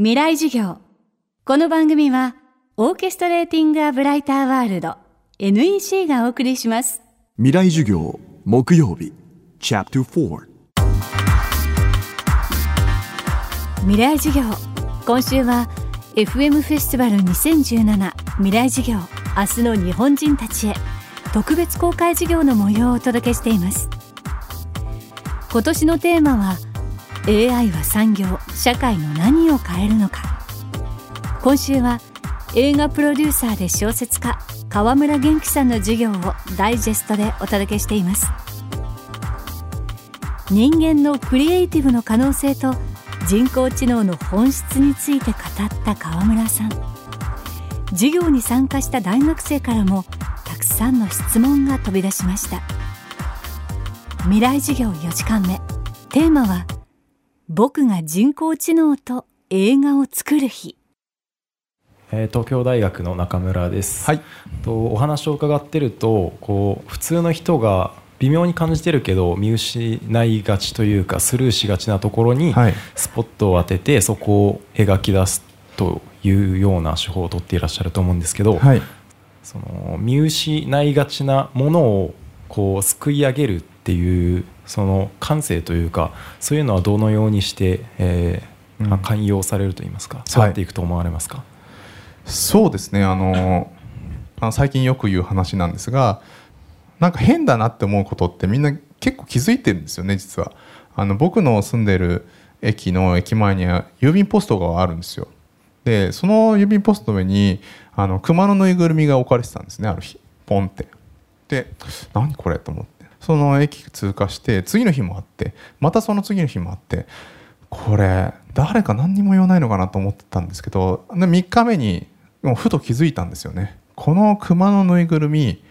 未来授業。この番組はオーケストレーティング・ア・ブライター・ワールド NEC がお送りします。未来授業木曜日チャプター未来授業。今週は FM フェスティバル2017未来授業。明日の日本人たちへ特別公開授業の模様をお届けしています。今年のテーマは AI は産業社会の何を変えるのか。今週は映画プロデューサーで小説家川村元気さんの授業をダイジェストでお届けしています。人間のクリエイティブの可能性と人工知能の本質について語った川村さん。授業に参加した大学生からもたくさんの質問が飛び出しました。未来授業4時間目。テーマは僕が人工知能と映画を作る日。えー東京大学の中村です、はい。とお話を伺ってるとこう普通の人が微妙に感じてるけど見失いがちというかスルーしがちなところにはい。スポットを当ててそこを描き出すというような手法を取っていらっしゃると思うんですけど、はい。その見失いがちなものをこうすくい上げるっていうその感性というかそういうのはどのようにして、えーうん。まあ寛容されると言いますかい。育っていくと思われますか、そうですね。あのあの最近よく言う話なんですがなんか変だなって思うことってみんな結構気づいてるんですよね実は。あの僕の住んでる駅の駅前には郵便ポストがあるんですよ。でその郵便ポストの上にあの熊のぬいぐるみが置かれてたんですねある日。ポンって。で何これと思ってその駅通過して次の日もあってまたその次の日もあってこれ誰か何にも言わないのかなと思ってたんですけどで3日目にもうふと気づいたんですよね。この熊のぬいぐるみ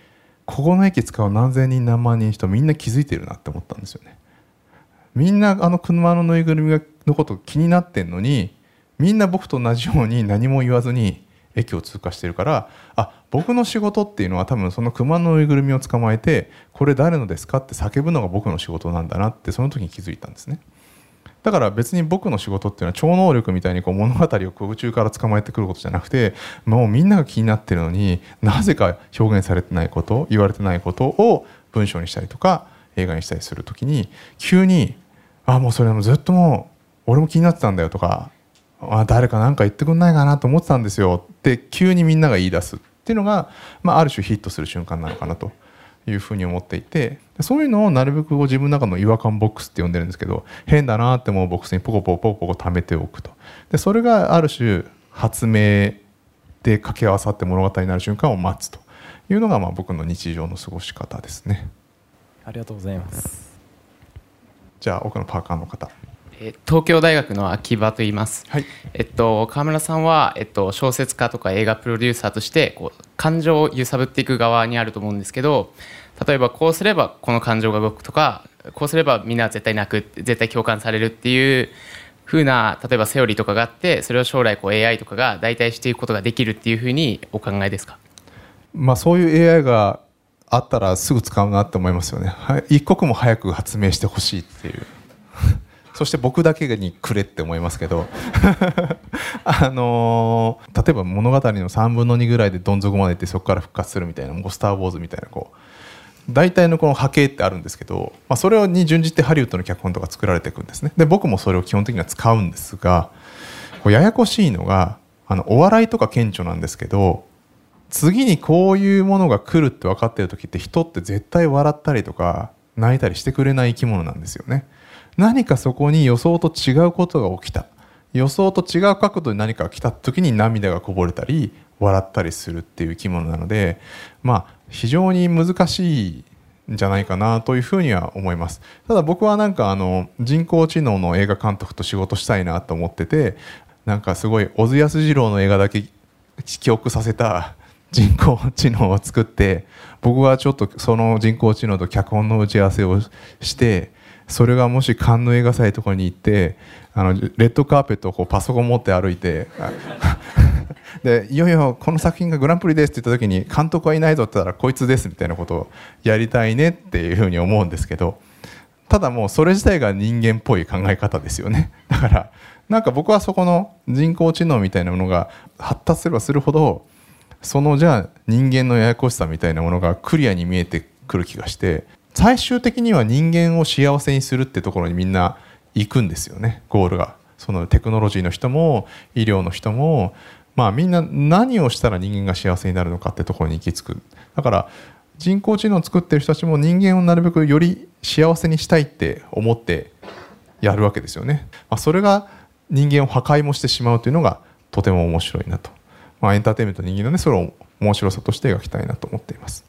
ここの駅使う何千人何万人人みんな気づいてるなって思ったんですよね。みんなあの熊のぬいぐるみのこと気になってんのにみんな僕と同じように何も言わずに駅を通過してるからあ僕の仕事っていうのは多分その熊のぬいぐるみを捕まえてこれ誰のですかって叫ぶのが僕の仕事なんだなってその時に気づいたんですね。だから別に僕の仕事っていうのは超能力みたいにこう物語を空中から捕まえてくることじゃなくてもうみんなが気になってるのになぜか表現されてないこと言われてないことを文章にしたりとか映画にしたりする時に急に「あもうそれもずっともう俺も気になってたんだよ」とか「あ誰か何か言ってくんないかなと思ってたんですよ」って急にみんなが言い出すっていうのが、まあ、ある種ヒットする瞬間なのかなと。いうふうに思っていてそういうのをなるべく自分の中の違和感ボックスって呼んでるんですけど変だなって思うボックスにポコポコポコポコ貯めておくと。でそれがある種発明で掛け合わさって物語になる瞬間を待つというのがまあ僕の日常の過ごし方ですね。ありがとうございます。じゃあ奥のパーカーの方。えー東京大学の秋葉と言います、はい。えっと、川村さんは、えっと、小説家とか映画プロデューサーとしてこう感情を揺さぶっていく側にあると思うんですけど例えばこうすればこの感情が動くとかこうすればみんな絶対泣く絶対共感されるっていう風な例えばセオリーとかがあってそれを将来こう AI とかが代替していくことができるっていう風にお考えですか？まあそういう AI があったらすぐ使うなって思いますよね。はい。一刻も早く発明してほしいっていうそして僕だけにくれって思いますけど。あのー例えば物語の3分の2ぐらいでどん底まで行ってそこから復活するみたいなもう「スター・ウォーズ」みたいなこう。大体のこの波形ってあるんですけど、まあ、それに準じてハリウッドの脚本とか作られていくんですね。で僕もそれを基本的には使うんですがこうややこしいのがあのお笑いとか顕著なんですけど次にこういうものが来るって分かってる時って人って絶対笑ったりとか泣いたりしてくれない生き物なんですよね。何かそこに予想と違うことが起きた。予想と違う角度に何かが来た時に涙がこぼれたり笑ったりするっていう生き物なのでまあ非常に難しいじゃないかなというふには思います。ただ僕はなんかあの人工知能の映画監督と仕事したいなと思っててなんかすごい小津安二郎の映画だけ記憶させた人工知能を作って僕はちょっとその人工知能と脚本の打ち合わせをしてそれがもしカンヌ映画祭とかに行ってあのレッドカーペットをこうパソコン持って歩いて でいよいよこの作品がグランプリですって言った時に監督はいないぞって言ったらこいつですみたいなことをやりたいねっていうふうに思うんですけどただもうそれ自体が人間っぽい考え方ですよね。だからなんか僕はそこの人工知能みたいなものが発達すればするほどそのじゃあ人間のややこしさみたいなものがクリアに見えてくる気がして最終的には人間を幸せにするってところにみんな行くんですよねゴールが。そのテクノロジーの人も医療の人もまあみんな何をしたら人間が幸せになるのかってところに行き着く。だから人工知能を作ってる人たちも人間をなるべくより幸せにしたいって思ってやるわけですよね、まあ、それが人間を破壊もしてしまうというのがとても面白いなと、まあ、エンターテインメント人間のねそれを面白さとして描きたいなと思っています。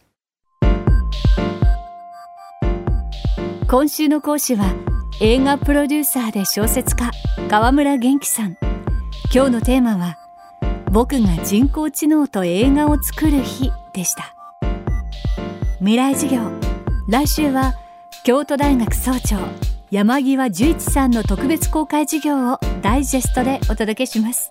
今週の講師は映画プロデューサーで小説家川村元気さん。今日のテーマは僕が人工知能と映画を作る日でした。未来授業。来週は京都大学総長山際十一さんの特別公開授業をダイジェストでお届けします。